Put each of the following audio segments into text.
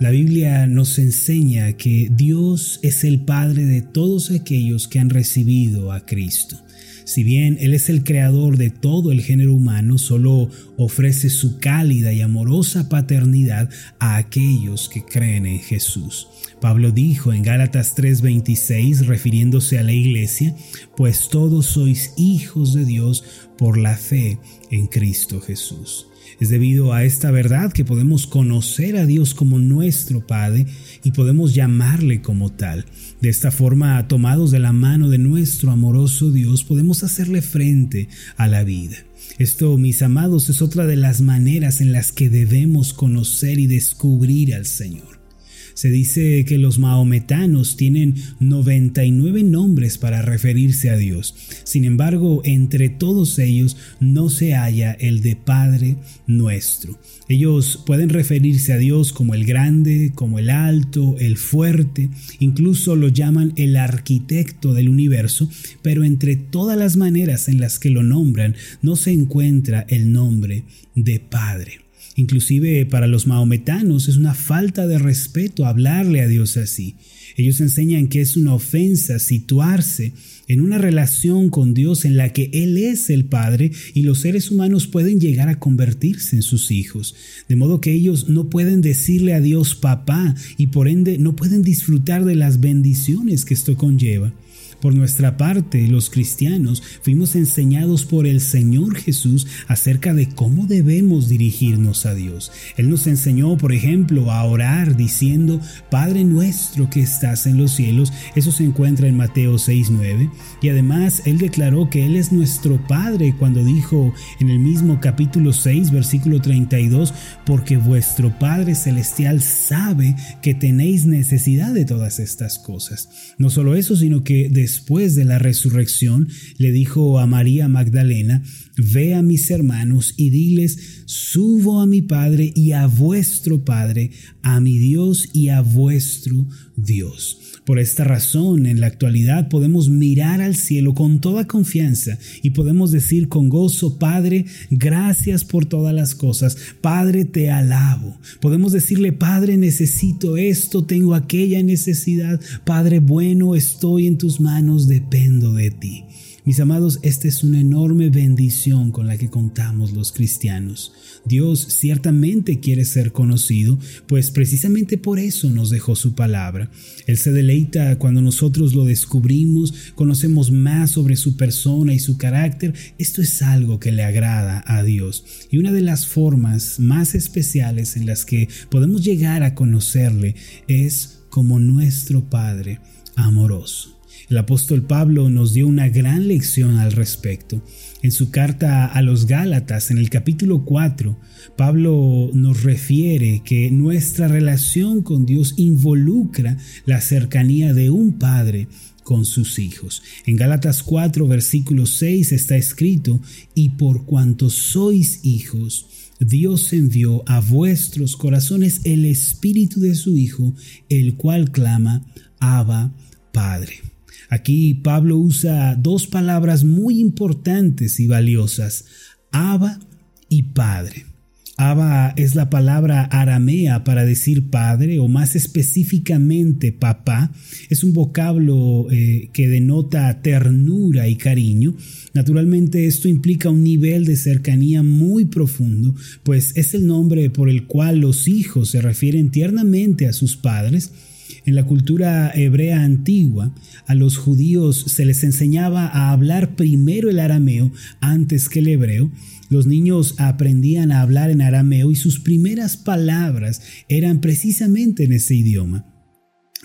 La Biblia nos enseña que Dios es el Padre de todos aquellos que han recibido a Cristo. Si bien Él es el creador de todo el género humano, solo ofrece su cálida y amorosa paternidad a aquellos que creen en Jesús. Pablo dijo en Gálatas 3:26, refiriéndose a la iglesia, pues todos sois hijos de Dios por la fe en Cristo Jesús. Es debido a esta verdad que podemos conocer a Dios como nuestro Padre y podemos llamarle como tal. De esta forma, tomados de la mano de nuestro amoroso Dios, podemos hacerle frente a la vida. Esto, mis amados, es otra de las maneras en las que debemos conocer y descubrir al Señor. Se dice que los maometanos tienen 99 nombres para referirse a Dios. Sin embargo, entre todos ellos no se halla el de Padre nuestro. Ellos pueden referirse a Dios como el grande, como el alto, el fuerte, incluso lo llaman el arquitecto del universo, pero entre todas las maneras en las que lo nombran no se encuentra el nombre de Padre. Inclusive para los maometanos es una falta de respeto hablarle a Dios así. Ellos enseñan que es una ofensa situarse en una relación con Dios en la que Él es el Padre y los seres humanos pueden llegar a convertirse en sus hijos. De modo que ellos no pueden decirle a Dios papá y por ende no pueden disfrutar de las bendiciones que esto conlleva. Por nuestra parte, los cristianos fuimos enseñados por el Señor Jesús acerca de cómo debemos dirigirnos a Dios. Él nos enseñó, por ejemplo, a orar diciendo, Padre nuestro que estás en los cielos. Eso se encuentra en Mateo 6.9. Y además, Él declaró que Él es nuestro Padre cuando dijo en el mismo capítulo 6, versículo 32, porque vuestro Padre Celestial sabe que tenéis necesidad de todas estas cosas. No solo eso, sino que de después de la resurrección, le dijo a María Magdalena, Ve a mis hermanos y diles, subo a mi Padre y a vuestro Padre, a mi Dios y a vuestro Dios. Por esta razón, en la actualidad podemos mirar al cielo con toda confianza y podemos decir con gozo, Padre, gracias por todas las cosas. Padre, te alabo. Podemos decirle, Padre, necesito esto, tengo aquella necesidad. Padre, bueno, estoy en tus manos, dependo de ti. Mis amados, esta es una enorme bendición con la que contamos los cristianos. Dios ciertamente quiere ser conocido, pues precisamente por eso nos dejó su palabra. Él se deleita cuando nosotros lo descubrimos, conocemos más sobre su persona y su carácter. Esto es algo que le agrada a Dios. Y una de las formas más especiales en las que podemos llegar a conocerle es como nuestro Padre amoroso. El apóstol Pablo nos dio una gran lección al respecto. En su carta a los Gálatas, en el capítulo 4, Pablo nos refiere que nuestra relación con Dios involucra la cercanía de un padre con sus hijos. En Gálatas 4, versículo 6 está escrito, y por cuanto sois hijos, Dios envió a vuestros corazones el espíritu de su Hijo, el cual clama, Abba, Padre. Aquí Pablo usa dos palabras muy importantes y valiosas, Abba y Padre. Abba es la palabra aramea para decir padre o más específicamente papá. Es un vocablo eh, que denota ternura y cariño. Naturalmente esto implica un nivel de cercanía muy profundo, pues es el nombre por el cual los hijos se refieren tiernamente a sus padres en la cultura hebrea antigua, a los judíos se les enseñaba a hablar primero el arameo antes que el hebreo. Los niños aprendían a hablar en arameo y sus primeras palabras eran precisamente en ese idioma.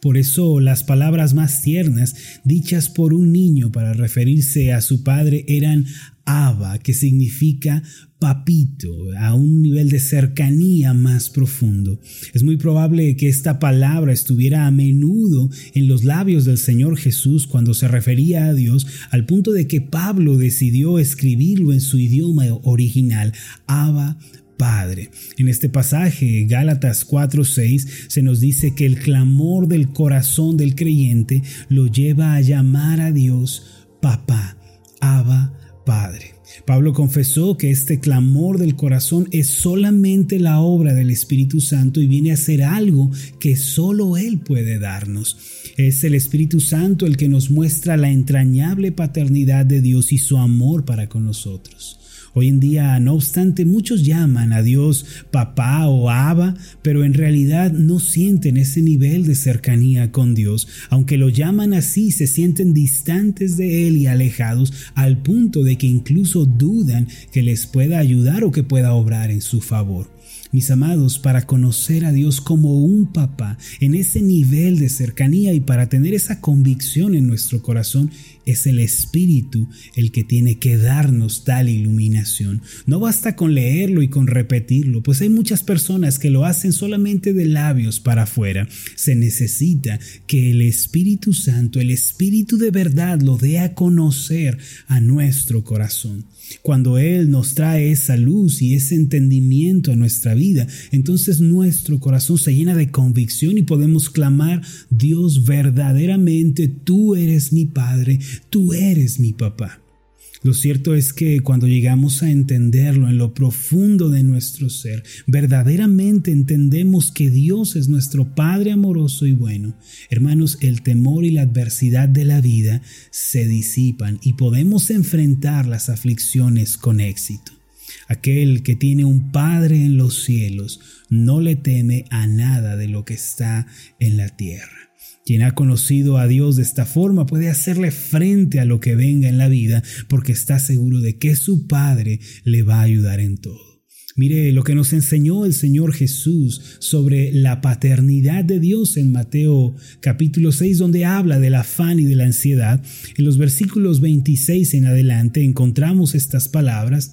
Por eso las palabras más tiernas dichas por un niño para referirse a su padre eran Abba, que significa papito, a un nivel de cercanía más profundo. Es muy probable que esta palabra estuviera a menudo en los labios del Señor Jesús cuando se refería a Dios, al punto de que Pablo decidió escribirlo en su idioma original, Abba Padre. En este pasaje, Gálatas 4:6, se nos dice que el clamor del corazón del creyente lo lleva a llamar a Dios Papá, Abba, Padre. Pablo confesó que este clamor del corazón es solamente la obra del Espíritu Santo y viene a ser algo que solo Él puede darnos. Es el Espíritu Santo el que nos muestra la entrañable paternidad de Dios y su amor para con nosotros. Hoy en día, no obstante, muchos llaman a Dios papá o aba, pero en realidad no sienten ese nivel de cercanía con Dios. Aunque lo llaman así, se sienten distantes de Él y alejados al punto de que incluso dudan que les pueda ayudar o que pueda obrar en su favor. Mis amados, para conocer a Dios como un papá en ese nivel de cercanía y para tener esa convicción en nuestro corazón, es el Espíritu el que tiene que darnos tal iluminación. No basta con leerlo y con repetirlo, pues hay muchas personas que lo hacen solamente de labios para afuera. Se necesita que el Espíritu Santo, el Espíritu de verdad, lo dé a conocer a nuestro corazón. Cuando Él nos trae esa luz y ese entendimiento a nuestra vida, entonces nuestro corazón se llena de convicción y podemos clamar, Dios verdaderamente, tú eres mi Padre, tú eres mi papá. Lo cierto es que cuando llegamos a entenderlo en lo profundo de nuestro ser, verdaderamente entendemos que Dios es nuestro Padre amoroso y bueno. Hermanos, el temor y la adversidad de la vida se disipan y podemos enfrentar las aflicciones con éxito. Aquel que tiene un Padre en los cielos no le teme a nada de lo que está en la tierra. Quien ha conocido a Dios de esta forma puede hacerle frente a lo que venga en la vida porque está seguro de que su Padre le va a ayudar en todo. Mire lo que nos enseñó el Señor Jesús sobre la paternidad de Dios en Mateo capítulo 6, donde habla del afán y de la ansiedad. En los versículos 26 en adelante encontramos estas palabras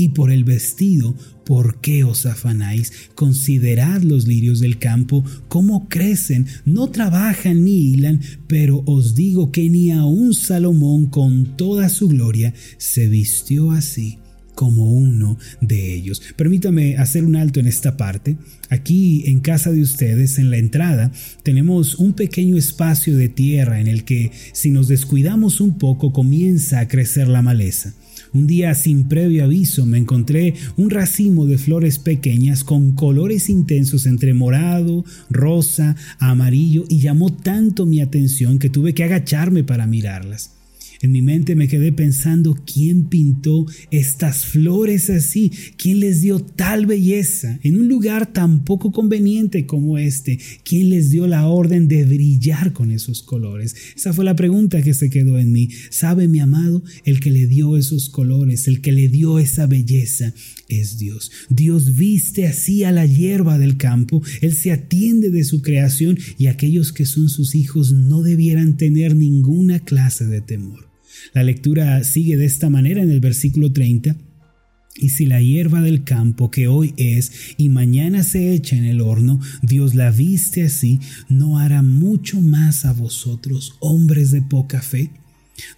Y por el vestido, ¿por qué os afanáis? Considerad los lirios del campo, cómo crecen, no trabajan ni hilan, pero os digo que ni aun Salomón con toda su gloria se vistió así como uno de ellos. Permítame hacer un alto en esta parte. Aquí en casa de ustedes, en la entrada, tenemos un pequeño espacio de tierra en el que si nos descuidamos un poco comienza a crecer la maleza. Un día sin previo aviso me encontré un racimo de flores pequeñas con colores intensos entre morado, rosa, amarillo y llamó tanto mi atención que tuve que agacharme para mirarlas. En mi mente me quedé pensando quién pintó estas flores así, quién les dio tal belleza en un lugar tan poco conveniente como este, quién les dio la orden de brillar con esos colores. Esa fue la pregunta que se quedó en mí. ¿Sabe mi amado? El que le dio esos colores, el que le dio esa belleza es Dios. Dios viste así a la hierba del campo, Él se atiende de su creación y aquellos que son sus hijos no debieran tener ninguna clase de temor. La lectura sigue de esta manera en el versículo 30. Y si la hierba del campo que hoy es y mañana se echa en el horno, Dios la viste así, ¿no hará mucho más a vosotros, hombres de poca fe?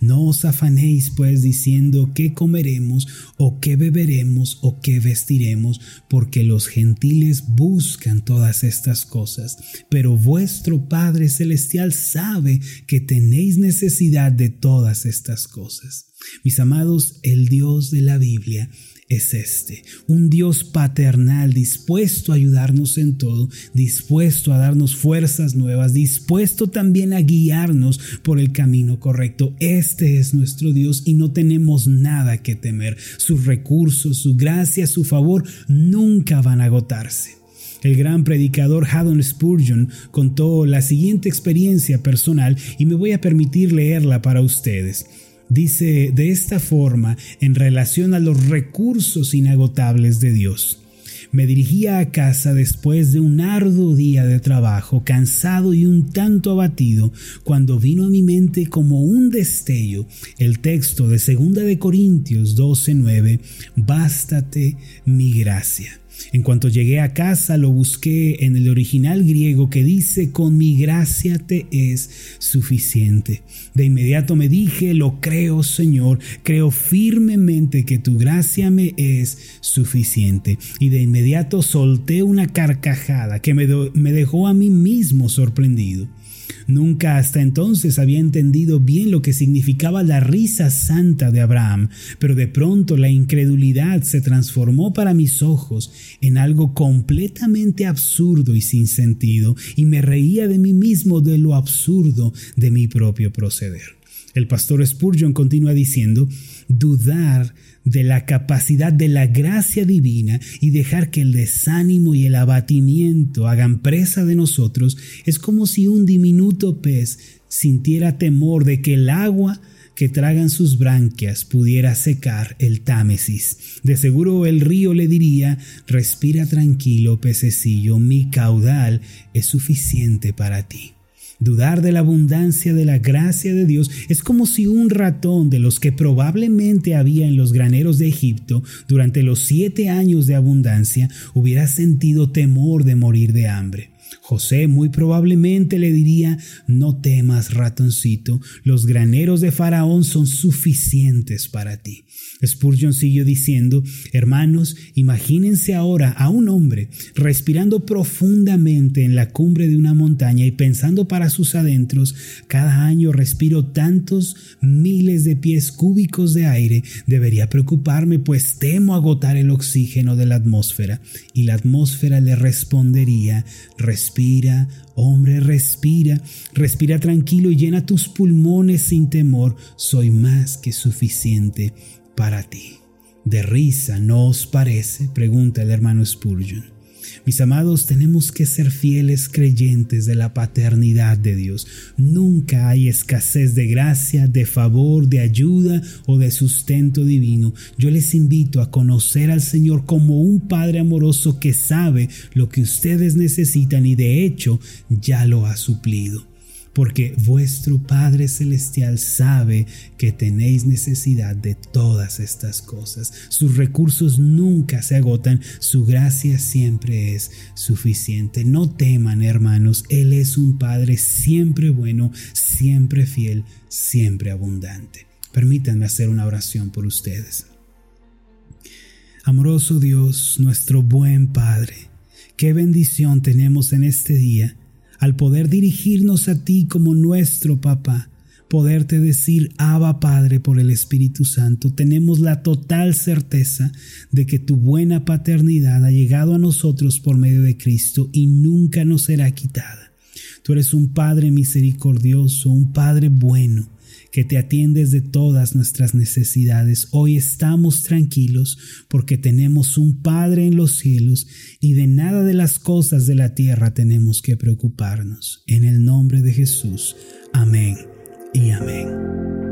No os afanéis pues diciendo qué comeremos o qué beberemos o qué vestiremos, porque los gentiles buscan todas estas cosas, pero vuestro Padre Celestial sabe que tenéis necesidad de todas estas cosas. Mis amados, el Dios de la Biblia es este, un Dios paternal dispuesto a ayudarnos en todo, dispuesto a darnos fuerzas nuevas, dispuesto también a guiarnos por el camino correcto. Este es nuestro Dios y no tenemos nada que temer. Sus recursos, su gracia, su favor nunca van a agotarse. El gran predicador Haddon Spurgeon contó la siguiente experiencia personal y me voy a permitir leerla para ustedes. Dice de esta forma en relación a los recursos inagotables de Dios. Me dirigía a casa después de un arduo día de trabajo, cansado y un tanto abatido, cuando vino a mi mente como un destello el texto de 2 de Corintios 12:9, bástate mi gracia En cuanto llegué a casa lo busqué en el original griego que dice, con mi gracia te es suficiente. De inmediato me dije, lo creo Señor, creo firmemente que tu gracia me es suficiente. Y de inmediato solté una carcajada que me, me dejó a mí mismo sorprendido. Nunca hasta entonces había entendido bien lo que significaba la risa santa de Abraham, pero de pronto la incredulidad se transformó para mis ojos en algo completamente absurdo y sin sentido, y me reía de mí mismo de lo absurdo de mi propio proceder. El pastor Spurgeon continúa diciendo, dudar de la capacidad de la gracia divina y dejar que el desánimo y el abatimiento hagan presa de nosotros es como si un diminuto pez sintiera temor de que el agua que tragan sus branquias pudiera secar el Támesis. De seguro el río le diría, respira tranquilo, pececillo, mi caudal es suficiente para ti. Dudar de la abundancia de la gracia de Dios es como si un ratón de los que probablemente había en los graneros de Egipto durante los siete años de abundancia hubiera sentido temor de morir de hambre. José muy probablemente le diría, no temas, ratoncito, los graneros de Faraón son suficientes para ti. Spurgeon siguió diciendo, hermanos, imagínense ahora a un hombre respirando profundamente en la cumbre de una montaña y pensando para sus adentros, cada año respiro tantos miles de pies cúbicos de aire, debería preocuparme pues temo agotar el oxígeno de la atmósfera. Y la atmósfera le respondería, respira, hombre, respira, respira tranquilo y llena tus pulmones sin temor, soy más que suficiente para ti. ¿De risa no os parece? pregunta el hermano Spurgeon. Mis amados, tenemos que ser fieles creyentes de la paternidad de Dios. Nunca hay escasez de gracia, de favor, de ayuda o de sustento divino. Yo les invito a conocer al Señor como un Padre amoroso que sabe lo que ustedes necesitan y de hecho ya lo ha suplido porque vuestro Padre Celestial sabe que tenéis necesidad de todas estas cosas. Sus recursos nunca se agotan, su gracia siempre es suficiente. No teman, hermanos, Él es un Padre siempre bueno, siempre fiel, siempre abundante. Permítanme hacer una oración por ustedes. Amoroso Dios, nuestro buen Padre, qué bendición tenemos en este día al poder dirigirnos a ti como nuestro papá, poderte decir Abba Padre por el Espíritu Santo, tenemos la total certeza de que tu buena paternidad ha llegado a nosotros por medio de Cristo y nunca nos será quitada. Tú eres un Padre misericordioso, un Padre bueno, que te atiendes de todas nuestras necesidades. Hoy estamos tranquilos porque tenemos un Padre en los cielos y de nada de las cosas de la tierra tenemos que preocuparnos. En el nombre de Jesús. Amén y amén.